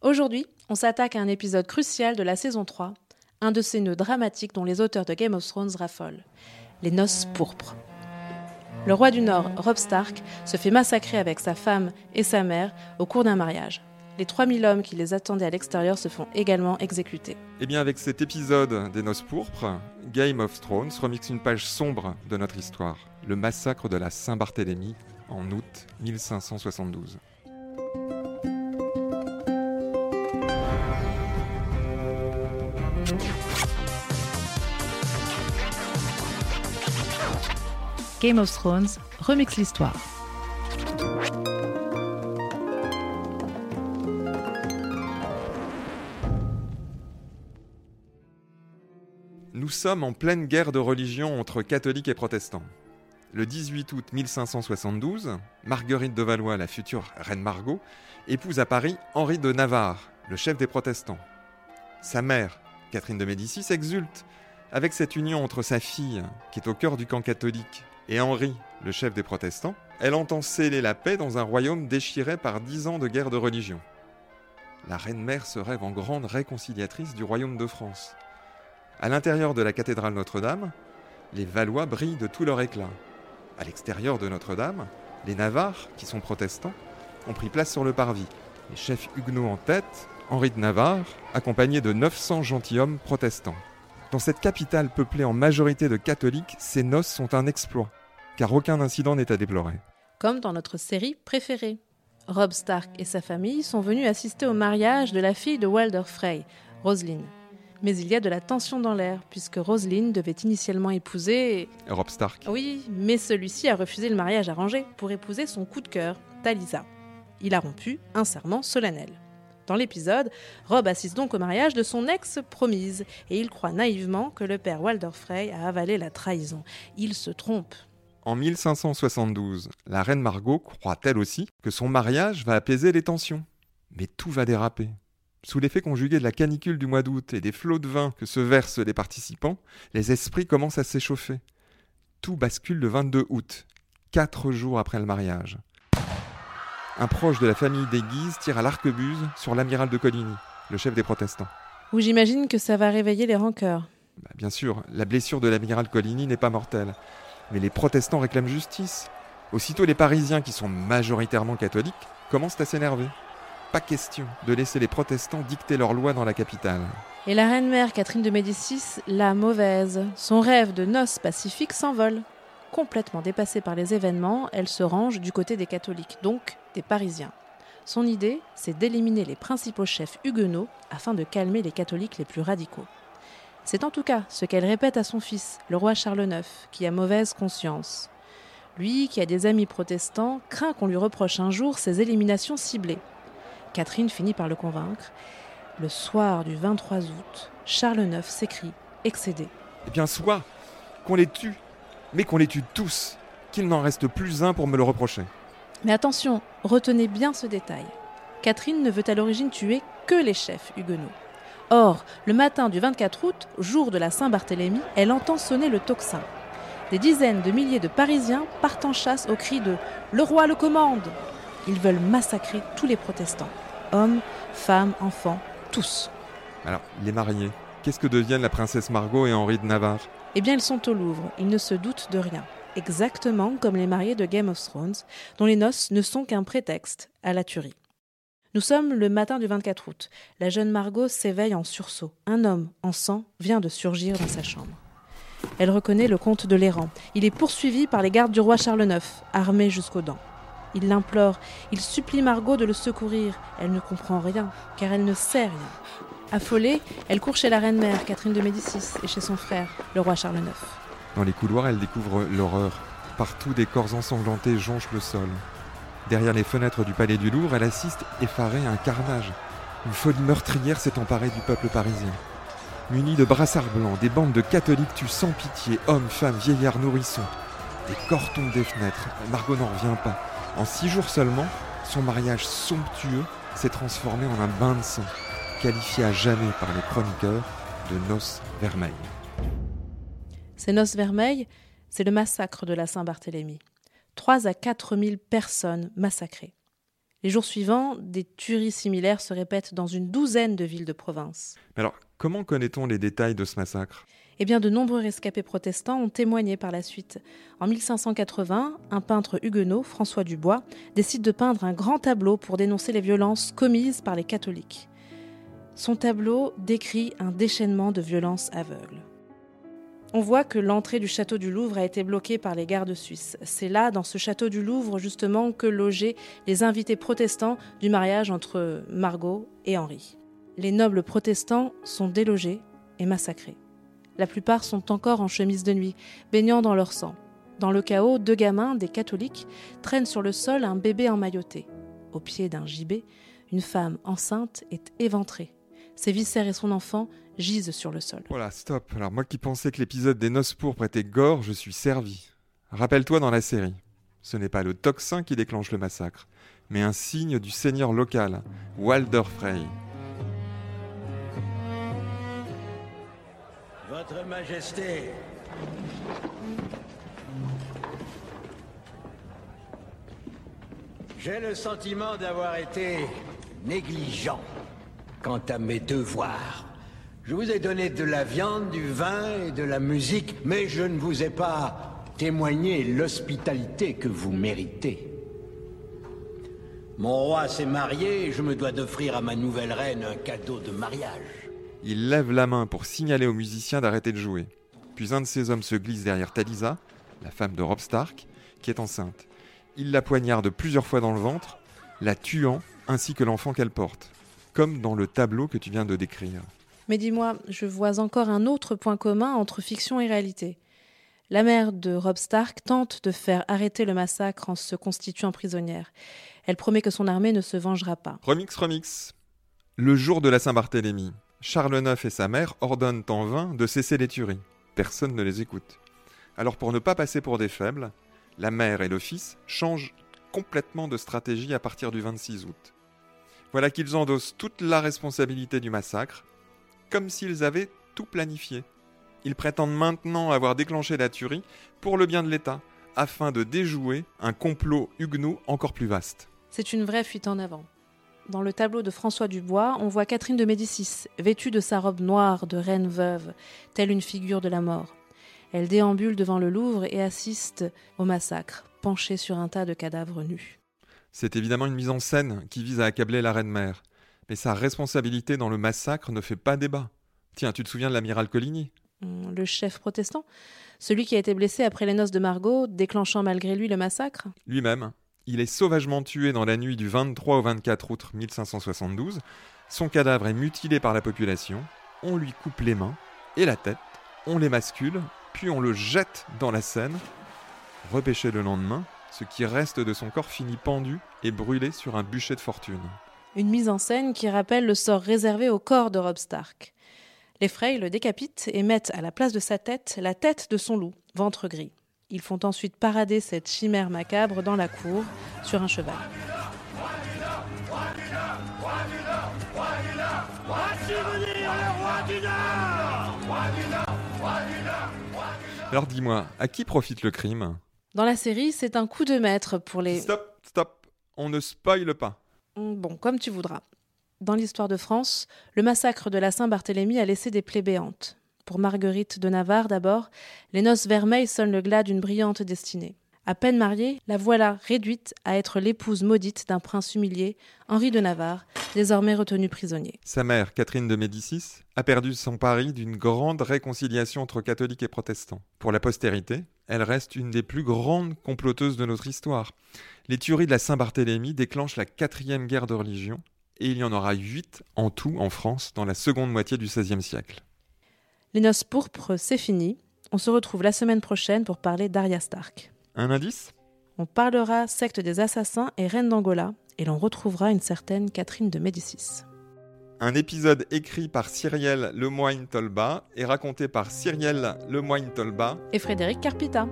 Aujourd'hui, on s'attaque à un épisode crucial de la saison 3, un de ces nœuds dramatiques dont les auteurs de Game of Thrones raffolent les noces pourpres. Le roi du Nord, Rob Stark, se fait massacrer avec sa femme et sa mère au cours d'un mariage. Les 3000 hommes qui les attendaient à l'extérieur se font également exécuter. Et eh bien avec cet épisode des Noces pourpres, Game of Thrones remixe une page sombre de notre histoire, le massacre de la Saint-Barthélemy en août 1572. Game of Thrones remix l'histoire. Nous sommes en pleine guerre de religion entre catholiques et protestants. Le 18 août 1572, Marguerite de Valois, la future reine Margot, épouse à Paris Henri de Navarre, le chef des protestants. Sa mère, Catherine de Médicis, exulte avec cette union entre sa fille, qui est au cœur du camp catholique, et Henri, le chef des protestants, elle entend sceller la paix dans un royaume déchiré par dix ans de guerre de religion. La reine-mère se rêve en grande réconciliatrice du royaume de France. À l'intérieur de la cathédrale Notre-Dame, les Valois brillent de tout leur éclat. À l'extérieur de Notre-Dame, les Navarres, qui sont protestants, ont pris place sur le parvis. Les chefs huguenots en tête, Henri de Navarre, accompagné de 900 gentilshommes protestants. Dans cette capitale peuplée en majorité de catholiques, ces noces sont un exploit car aucun incident n'est à déplorer. Comme dans notre série préférée. Rob Stark et sa famille sont venus assister au mariage de la fille de Walder Frey, Roselyne. Mais il y a de la tension dans l'air, puisque Roselyne devait initialement épouser. Rob Stark. Oui, mais celui-ci a refusé le mariage arrangé pour épouser son coup de cœur, Talisa. Il a rompu un serment solennel. Dans l'épisode, Rob assiste donc au mariage de son ex-promise et il croit naïvement que le père Walder Frey a avalé la trahison. Il se trompe. En 1572, la reine Margot croit elle aussi que son mariage va apaiser les tensions. Mais tout va déraper. Sous l'effet conjugué de la canicule du mois d'août et des flots de vin que se versent les participants, les esprits commencent à s'échauffer. Tout bascule le 22 août, quatre jours après le mariage. Un proche de la famille des Guises tire à l'arquebuse sur l'amiral de Coligny, le chef des protestants. Où j'imagine que ça va réveiller les rancœurs. Bah, bien sûr, la blessure de l'amiral Coligny n'est pas mortelle. Mais les protestants réclament justice. Aussitôt, les Parisiens, qui sont majoritairement catholiques, commencent à s'énerver. Pas question de laisser les protestants dicter leurs lois dans la capitale. Et la reine-mère Catherine de Médicis, la mauvaise, son rêve de noces pacifiques s'envole. Complètement dépassée par les événements, elle se range du côté des catholiques, donc des Parisiens. Son idée, c'est d'éliminer les principaux chefs huguenots afin de calmer les catholiques les plus radicaux. C'est en tout cas ce qu'elle répète à son fils, le roi Charles IX, qui a mauvaise conscience. Lui, qui a des amis protestants, craint qu'on lui reproche un jour ses éliminations ciblées. Catherine finit par le convaincre. Le soir du 23 août, Charles IX s'écrie, excédé. Eh bien, soit qu'on les tue, mais qu'on les tue tous, qu'il n'en reste plus un pour me le reprocher. Mais attention, retenez bien ce détail. Catherine ne veut à l'origine tuer que les chefs huguenots. Or, le matin du 24 août, jour de la Saint-Barthélemy, elle entend sonner le tocsin. Des dizaines de milliers de Parisiens partent en chasse au cri de Le roi le commande Ils veulent massacrer tous les protestants. Hommes, femmes, enfants, tous. Alors, les mariés, qu'est-ce que deviennent la princesse Margot et Henri de Navarre? Eh bien, ils sont au Louvre, ils ne se doutent de rien. Exactement comme les mariés de Game of Thrones, dont les noces ne sont qu'un prétexte à la tuerie. Nous sommes le matin du 24 août. La jeune Margot s'éveille en sursaut. Un homme, en sang, vient de surgir dans sa chambre. Elle reconnaît le comte de l'Errant. Il est poursuivi par les gardes du roi Charles IX, armés jusqu'aux dents. Il l'implore, il supplie Margot de le secourir. Elle ne comprend rien, car elle ne sait rien. Affolée, elle court chez la reine-mère, Catherine de Médicis, et chez son frère, le roi Charles IX. Dans les couloirs, elle découvre l'horreur. Partout, des corps ensanglantés jonchent le sol. Derrière les fenêtres du palais du Louvre, elle assiste effarée à un carnage. Une folie meurtrière s'est emparée du peuple parisien. Munis de brassards blancs, des bandes de catholiques tuent sans pitié hommes, femmes, vieillards, nourrissons. Des corps tombent des fenêtres. Margot n'en revient pas. En six jours seulement, son mariage somptueux s'est transformé en un bain de sang, qualifié à jamais par les chroniqueurs de noces vermeilles. Ces noces vermeilles, c'est le massacre de la Saint-Barthélemy. 3 à 4 000 personnes massacrées. Les jours suivants, des tueries similaires se répètent dans une douzaine de villes de province. Mais alors, comment connaît-on les détails de ce massacre? Eh bien, de nombreux rescapés protestants ont témoigné par la suite. En 1580, un peintre huguenot, François Dubois, décide de peindre un grand tableau pour dénoncer les violences commises par les catholiques. Son tableau décrit un déchaînement de violences aveugles. On voit que l'entrée du château du Louvre a été bloquée par les gardes suisses. C'est là, dans ce château du Louvre, justement, que logeaient les invités protestants du mariage entre Margot et Henri. Les nobles protestants sont délogés et massacrés. La plupart sont encore en chemise de nuit, baignant dans leur sang. Dans le chaos, deux gamins, des catholiques, traînent sur le sol un bébé emmailloté. Au pied d'un gibet, une femme enceinte est éventrée. Ses viscères et son enfant gisent sur le sol. Voilà, stop. Alors moi qui pensais que l'épisode des noces pourpres était gore, je suis servi. Rappelle-toi dans la série, ce n'est pas le tocsin qui déclenche le massacre, mais un signe du seigneur local, Walder Frey. Votre Majesté, j'ai le sentiment d'avoir été négligent quant à mes devoirs. Je vous ai donné de la viande, du vin et de la musique, mais je ne vous ai pas témoigné l'hospitalité que vous méritez. Mon roi s'est marié et je me dois d'offrir à ma nouvelle reine un cadeau de mariage. Il lève la main pour signaler aux musiciens d'arrêter de jouer. Puis un de ses hommes se glisse derrière Talisa, la femme de Rob Stark, qui est enceinte. Il la poignarde plusieurs fois dans le ventre, la tuant ainsi que l'enfant qu'elle porte, comme dans le tableau que tu viens de décrire. Mais dis-moi, je vois encore un autre point commun entre fiction et réalité. La mère de Rob Stark tente de faire arrêter le massacre en se constituant prisonnière. Elle promet que son armée ne se vengera pas. Remix, remix. Le jour de la Saint-Barthélemy, Charles IX et sa mère ordonnent en vain de cesser les tueries. Personne ne les écoute. Alors pour ne pas passer pour des faibles, la mère et le fils changent complètement de stratégie à partir du 26 août. Voilà qu'ils endossent toute la responsabilité du massacre, comme s'ils avaient tout planifié. Ils prétendent maintenant avoir déclenché la tuerie pour le bien de l'État, afin de déjouer un complot huguenot encore plus vaste. C'est une vraie fuite en avant. Dans le tableau de François Dubois, on voit Catherine de Médicis, vêtue de sa robe noire de reine veuve, telle une figure de la mort. Elle déambule devant le Louvre et assiste au massacre, penchée sur un tas de cadavres nus. C'est évidemment une mise en scène qui vise à accabler la reine-mère. Mais sa responsabilité dans le massacre ne fait pas débat. Tiens, tu te souviens de l'amiral Coligny? Hum, Le chef protestant Celui qui a été blessé après les noces de Margot, déclenchant malgré lui le massacre Lui-même, il est sauvagement tué dans la nuit du 23 au 24 août 1572. Son cadavre est mutilé par la population. On lui coupe les mains et la tête. On les mascule, puis on le jette dans la Seine. Repêché le lendemain, ce qui reste de son corps finit pendu et brûlé sur un bûcher de fortune. Une mise en scène qui rappelle le sort réservé au corps de Rob Stark. Les Frey le décapitent et mettent à la place de sa tête la tête de son loup, ventre gris. Ils font ensuite parader cette chimère macabre dans la cour sur un cheval. Alors dis-moi, à qui profite le crime? Dans la série, c'est un coup de maître pour les... Stop, stop, on ne spoile pas. Bon, comme tu voudras. Dans l'histoire de France, le massacre de la Saint-Barthélemy a laissé des plaies béantes. Pour Marguerite de Navarre d'abord, les noces vermeilles sonnent le glas d'une brillante destinée. À peine mariée, la voilà réduite à être l'épouse maudite d'un prince humilié, Henri de Navarre, désormais retenu prisonnier. Sa mère, Catherine de Médicis, a perdu son pari d'une grande réconciliation entre catholiques et protestants. Pour la postérité, elle reste une des plus grandes comploteuses de notre histoire. Les tueries de la Saint-Barthélemy déclenchent la quatrième guerre de religion, et il y en aura huit en tout en France dans la seconde moitié du XVIe siècle. Les noces pourpres, c'est fini. On se retrouve la semaine prochaine pour parler d'Arya Stark. Un indice? On parlera secte des assassins et reine d'Angola, et l'on retrouvera une certaine Catherine de Médicis. Un épisode écrit par Cyrielle Lemoyne-Tolba et raconté par Cyrielle Lemoyne-Tolba Et Frédéric Carpita.